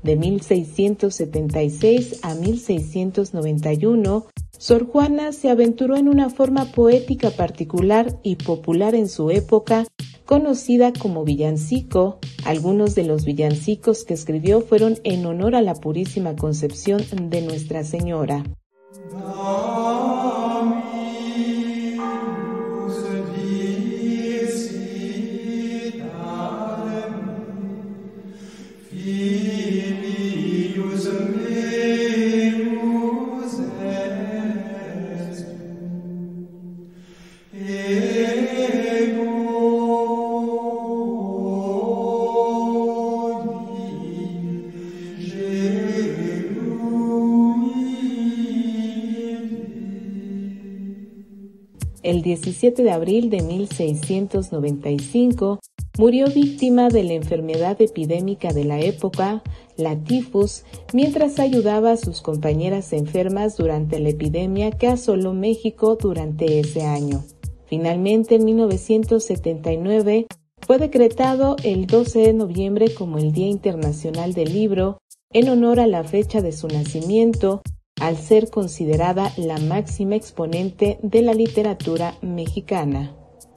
De 1676 a 1691, Sor Juana se aventuró en una forma poética particular y popular en su época, conocida como villancico. Algunos de los villancicos que escribió fueron en honor a la Purísima Concepción de Nuestra Señora. El 17 de abril de 1695 murió víctima de la enfermedad epidémica de la época, la tifus, mientras ayudaba a sus compañeras enfermas durante la epidemia que asoló México durante ese año. Finalmente, en 1979, fue decretado el 12 de noviembre como el Día Internacional del Libro, en honor a la fecha de su nacimiento al ser considerada la máxima exponente de la literatura mexicana.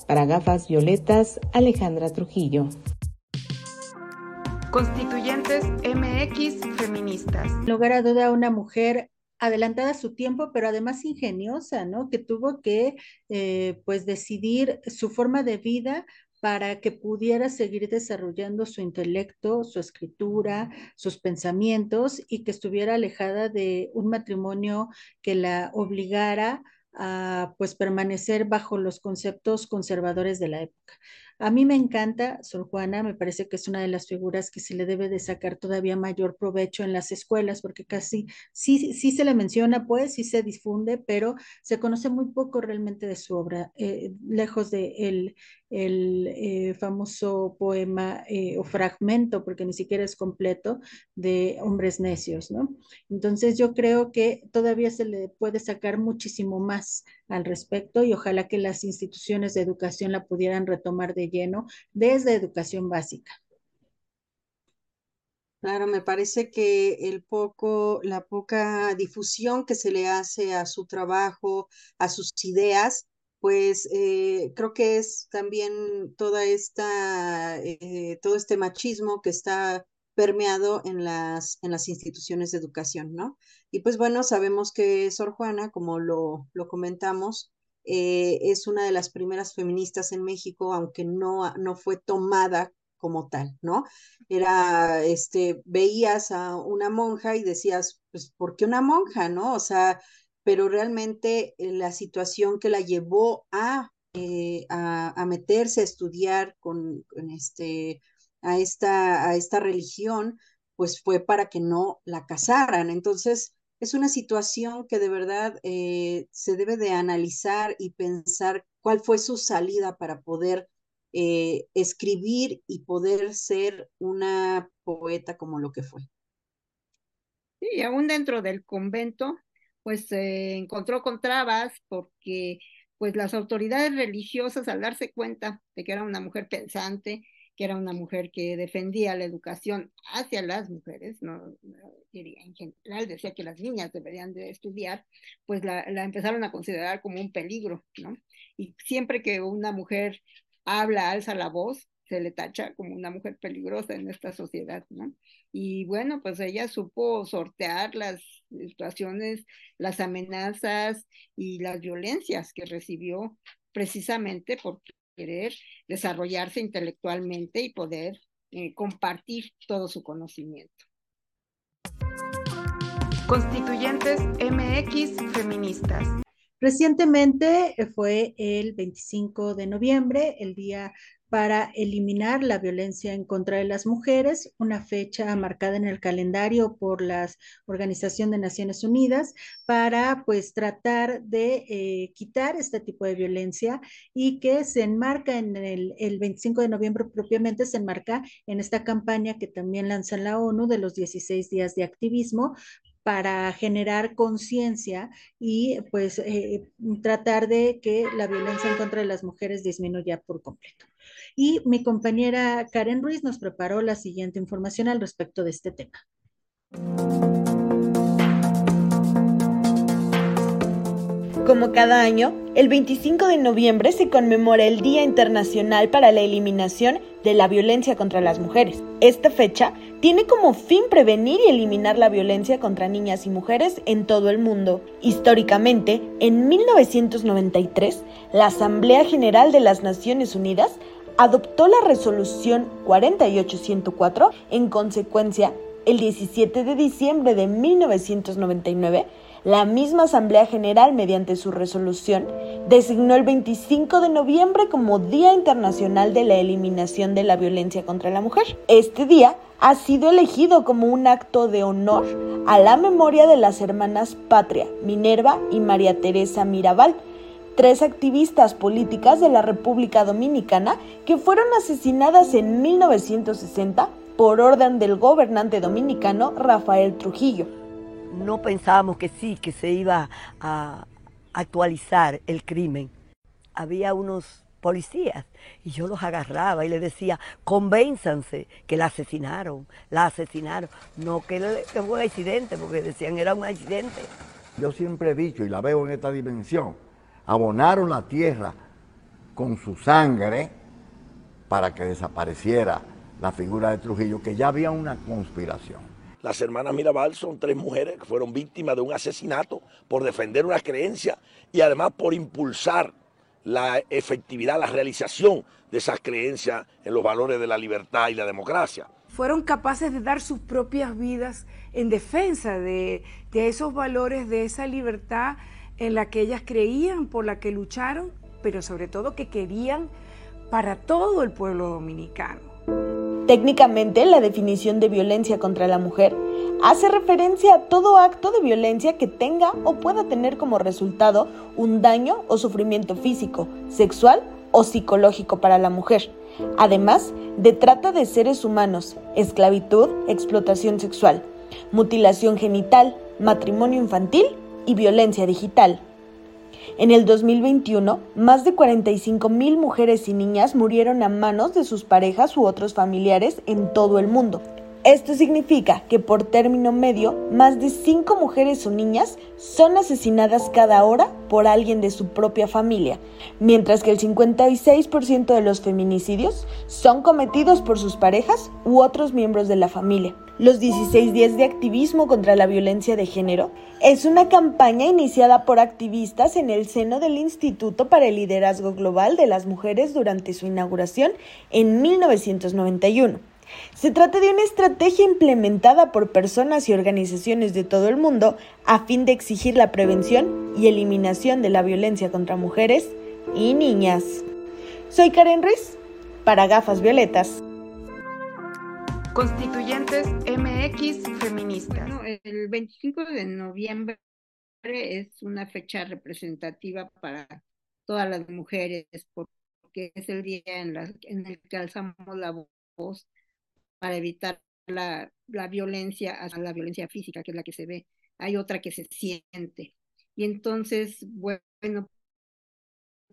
Para gafas violetas, Alejandra Trujillo. Constituyentes MX feministas. Lugar a duda, una mujer adelantada a su tiempo, pero además ingeniosa, ¿no? Que tuvo que, eh, pues, decidir su forma de vida para que pudiera seguir desarrollando su intelecto, su escritura, sus pensamientos y que estuviera alejada de un matrimonio que la obligara a pues permanecer bajo los conceptos conservadores de la época. A mí me encanta Sor Juana, me parece que es una de las figuras que se le debe de sacar todavía mayor provecho en las escuelas, porque casi sí, sí se le menciona, pues sí se difunde, pero se conoce muy poco realmente de su obra, eh, lejos de el, el eh, famoso poema eh, o fragmento, porque ni siquiera es completo, de Hombres Necios, ¿no? Entonces yo creo que todavía se le puede sacar muchísimo más al respecto y ojalá que las instituciones de educación la pudieran retomar de lleno desde educación básica. Claro, me parece que el poco, la poca difusión que se le hace a su trabajo, a sus ideas, pues eh, creo que es también toda esta, eh, todo este machismo que está permeado en las, en las instituciones de educación, ¿no? Y pues bueno, sabemos que Sor Juana, como lo, lo comentamos, eh, es una de las primeras feministas en México, aunque no, no fue tomada como tal, ¿no? Era, este, veías a una monja y decías, pues, ¿por qué una monja, no? O sea, pero realmente eh, la situación que la llevó a, eh, a, meterse a estudiar con, este, a esta, a esta religión, pues fue para que no la casaran. Entonces, es una situación que de verdad eh, se debe de analizar y pensar cuál fue su salida para poder eh, escribir y poder ser una poeta como lo que fue. Y aún dentro del convento, pues se encontró con trabas porque pues las autoridades religiosas al darse cuenta de que era una mujer pensante, era una mujer que defendía la educación hacia las mujeres, no, en general, decía que las niñas deberían de estudiar, pues la, empezaron a considerar como un peligro, ¿no? Y siempre que una mujer habla, alza la voz, se le tacha como una mujer peligrosa en esta sociedad, ¿no? Y bueno, pues ella supo sortear las situaciones, las amenazas y las violencias que recibió precisamente por querer desarrollarse intelectualmente y poder eh, compartir todo su conocimiento. Constituyentes MX Feministas. Recientemente eh, fue el 25 de noviembre, el día para eliminar la violencia en contra de las mujeres, una fecha marcada en el calendario por la Organización de Naciones Unidas para pues tratar de eh, quitar este tipo de violencia y que se enmarca en el, el 25 de noviembre propiamente, se enmarca en esta campaña que también lanza la ONU de los 16 días de activismo para generar conciencia y pues eh, tratar de que la violencia en contra de las mujeres disminuya por completo. Y mi compañera Karen Ruiz nos preparó la siguiente información al respecto de este tema. Como cada año, el 25 de noviembre se conmemora el Día Internacional para la Eliminación de la Violencia contra las Mujeres. Esta fecha tiene como fin prevenir y eliminar la violencia contra niñas y mujeres en todo el mundo. Históricamente, en 1993, la Asamblea General de las Naciones Unidas adoptó la resolución 48104. En consecuencia, el 17 de diciembre de 1999, la misma Asamblea General, mediante su resolución, designó el 25 de noviembre como Día Internacional de la Eliminación de la Violencia contra la Mujer. Este día ha sido elegido como un acto de honor a la memoria de las hermanas Patria, Minerva y María Teresa Mirabal, tres activistas políticas de la República Dominicana que fueron asesinadas en 1960 por orden del gobernante dominicano Rafael Trujillo no pensábamos que sí, que se iba a actualizar el crimen. Había unos policías y yo los agarraba y les decía, convénzanse que la asesinaron, la asesinaron. No que, fue un accidente, porque decían era un accidente. Yo siempre he dicho, y la veo en esta dimensión, abonaron la tierra con su sangre para que desapareciera la figura de Trujillo, que ya había una conspiración. Las hermanas Mirabal son tres mujeres que fueron víctimas de un asesinato por defender una creencia y además por impulsar la efectividad, la realización de esas creencias en los valores de la libertad y la democracia. Fueron capaces de dar sus propias vidas en defensa de, de esos valores, de esa libertad en la que ellas creían, por la que lucharon, pero sobre todo que querían para todo el pueblo dominicano. Técnicamente, la definición de violencia contra la mujer hace referencia a todo acto de violencia que tenga o pueda tener como resultado un daño o sufrimiento físico, sexual o psicológico para la mujer, además de trata de seres humanos, esclavitud, explotación sexual, mutilación genital, matrimonio infantil y violencia digital. En el 2021, más de 45 mil mujeres y niñas murieron a manos de sus parejas u otros familiares en todo el mundo. Esto significa que por término medio, más de 5 mujeres o niñas son asesinadas cada hora por alguien de su propia familia, mientras que el 56% de los feminicidios son cometidos por sus parejas u otros miembros de la familia. Los 16 días de activismo contra la violencia de género es una campaña iniciada por activistas en el seno del Instituto para el Liderazgo Global de las Mujeres durante su inauguración en 1991. Se trata de una estrategia implementada por personas y organizaciones de todo el mundo a fin de exigir la prevención y eliminación de la violencia contra mujeres y niñas. Soy Karen Ruiz, para Gafas Violetas. Constituyentes MX Feministas. el 25 de noviembre es una fecha representativa para todas las mujeres porque es el día en, en el que alzamos la voz para evitar la, la violencia, la violencia física, que es la que se ve. Hay otra que se siente. Y entonces, bueno,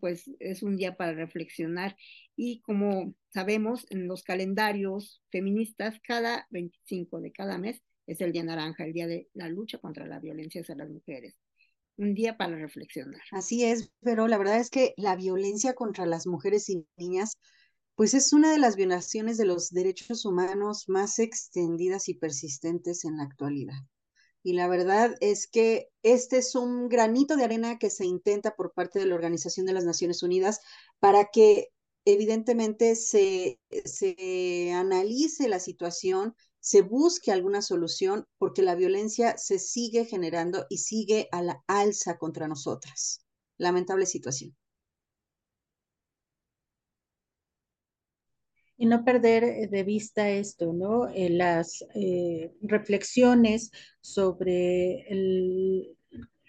pues es un día para reflexionar. Y como sabemos, en los calendarios feministas, cada 25 de cada mes es el día naranja, el día de la lucha contra la violencia hacia las mujeres. Un día para reflexionar. Así es, pero la verdad es que la violencia contra las mujeres y niñas pues es una de las violaciones de los derechos humanos más extendidas y persistentes en la actualidad. Y la verdad es que este es un granito de arena que se intenta por parte de la Organización de las Naciones Unidas para que evidentemente se, se analice la situación, se busque alguna solución, porque la violencia se sigue generando y sigue a la alza contra nosotras. Lamentable situación. y no perder de vista esto, ¿no? Eh, las eh, reflexiones sobre el,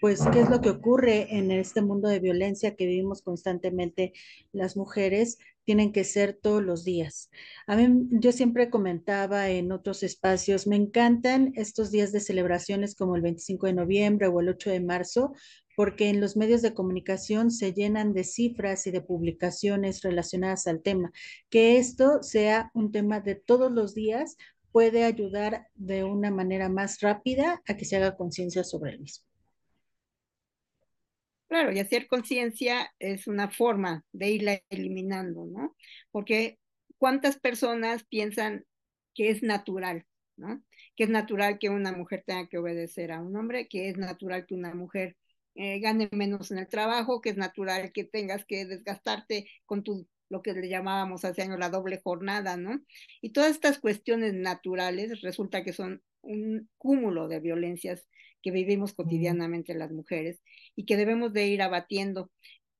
pues qué es lo que ocurre en este mundo de violencia que vivimos constantemente las mujeres tienen que ser todos los días. A mí yo siempre comentaba en otros espacios, me encantan estos días de celebraciones como el 25 de noviembre o el 8 de marzo, porque en los medios de comunicación se llenan de cifras y de publicaciones relacionadas al tema. Que esto sea un tema de todos los días puede ayudar de una manera más rápida a que se haga conciencia sobre el mismo. Claro, y hacer conciencia es una forma de irla eliminando, ¿no? Porque cuántas personas piensan que es natural, ¿no? Que es natural que una mujer tenga que obedecer a un hombre, que es natural que una mujer eh, gane menos en el trabajo, que es natural que tengas que desgastarte con tu lo que le llamábamos hace años la doble jornada, ¿no? Y todas estas cuestiones naturales resulta que son un cúmulo de violencias que vivimos cotidianamente las mujeres y que debemos de ir abatiendo.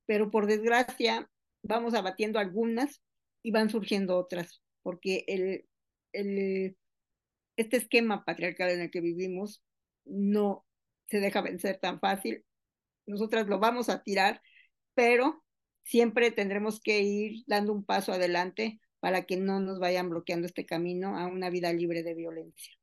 Pero por desgracia vamos abatiendo algunas y van surgiendo otras, porque el, el, este esquema patriarcal en el que vivimos no se deja vencer tan fácil. Nosotras lo vamos a tirar, pero siempre tendremos que ir dando un paso adelante para que no nos vayan bloqueando este camino a una vida libre de violencia.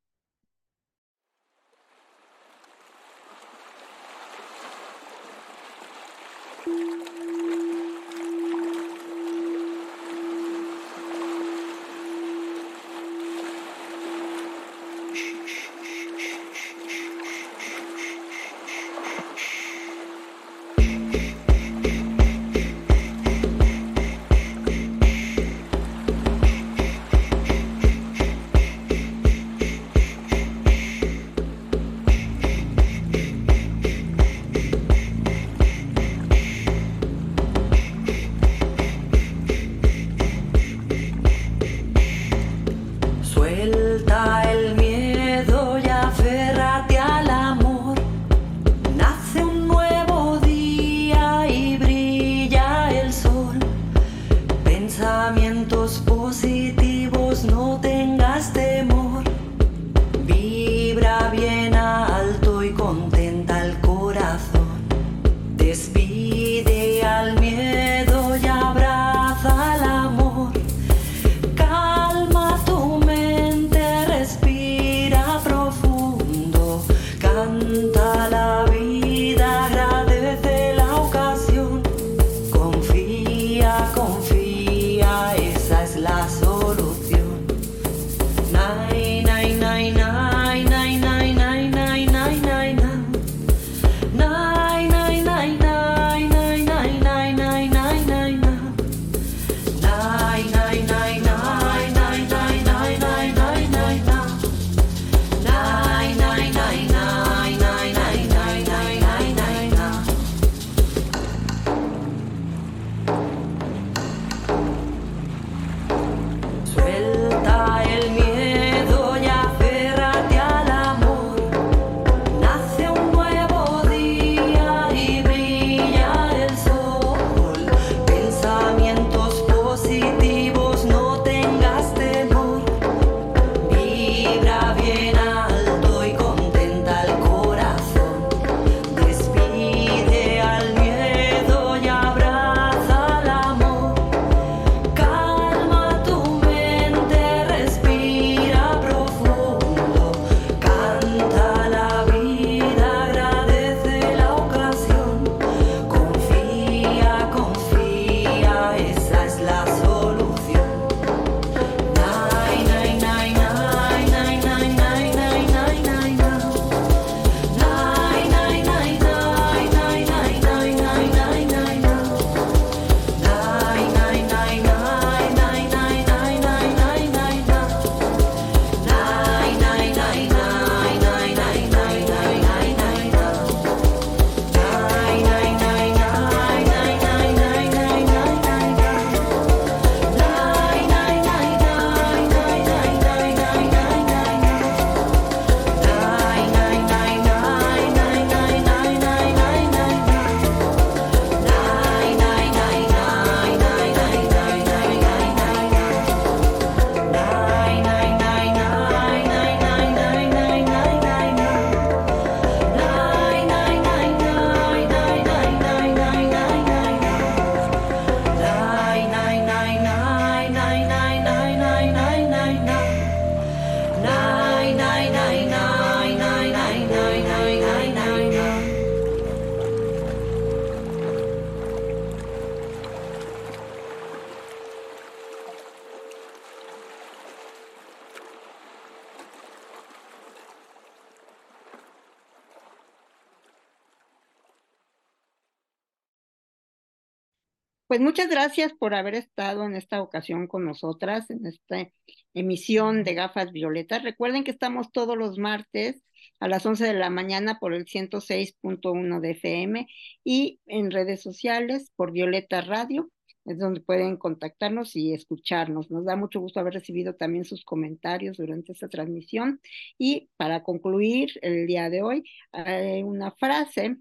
Pues muchas gracias por haber estado en esta ocasión con nosotras, en esta emisión de Gafas Violetas. Recuerden que estamos todos los martes a las 11 de la mañana por el 106.1 de FM y en redes sociales por Violeta Radio, es donde pueden contactarnos y escucharnos. Nos da mucho gusto haber recibido también sus comentarios durante esta transmisión. Y para concluir el día de hoy, hay una frase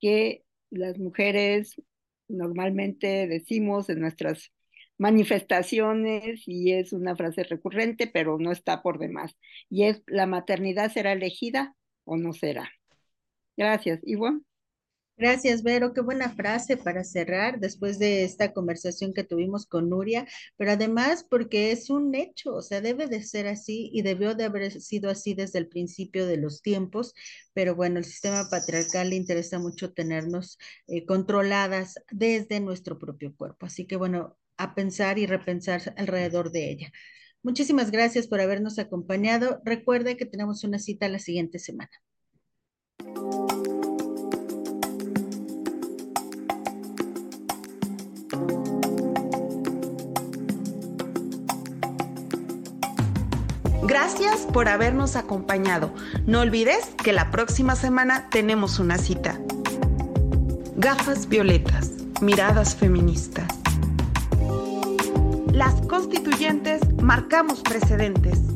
que las mujeres normalmente decimos en nuestras manifestaciones y es una frase recurrente, pero no está por demás. Y es, ¿la maternidad será elegida o no será? Gracias, Ivonne. Gracias, Vero. Qué buena frase para cerrar después de esta conversación que tuvimos con Nuria, pero además porque es un hecho, o sea, debe de ser así y debió de haber sido así desde el principio de los tiempos, pero bueno, el sistema patriarcal le interesa mucho tenernos eh, controladas desde nuestro propio cuerpo. Así que bueno, a pensar y repensar alrededor de ella. Muchísimas gracias por habernos acompañado. Recuerde que tenemos una cita la siguiente semana. Gracias por habernos acompañado. No olvides que la próxima semana tenemos una cita. Gafas violetas, miradas feministas. Las constituyentes marcamos precedentes.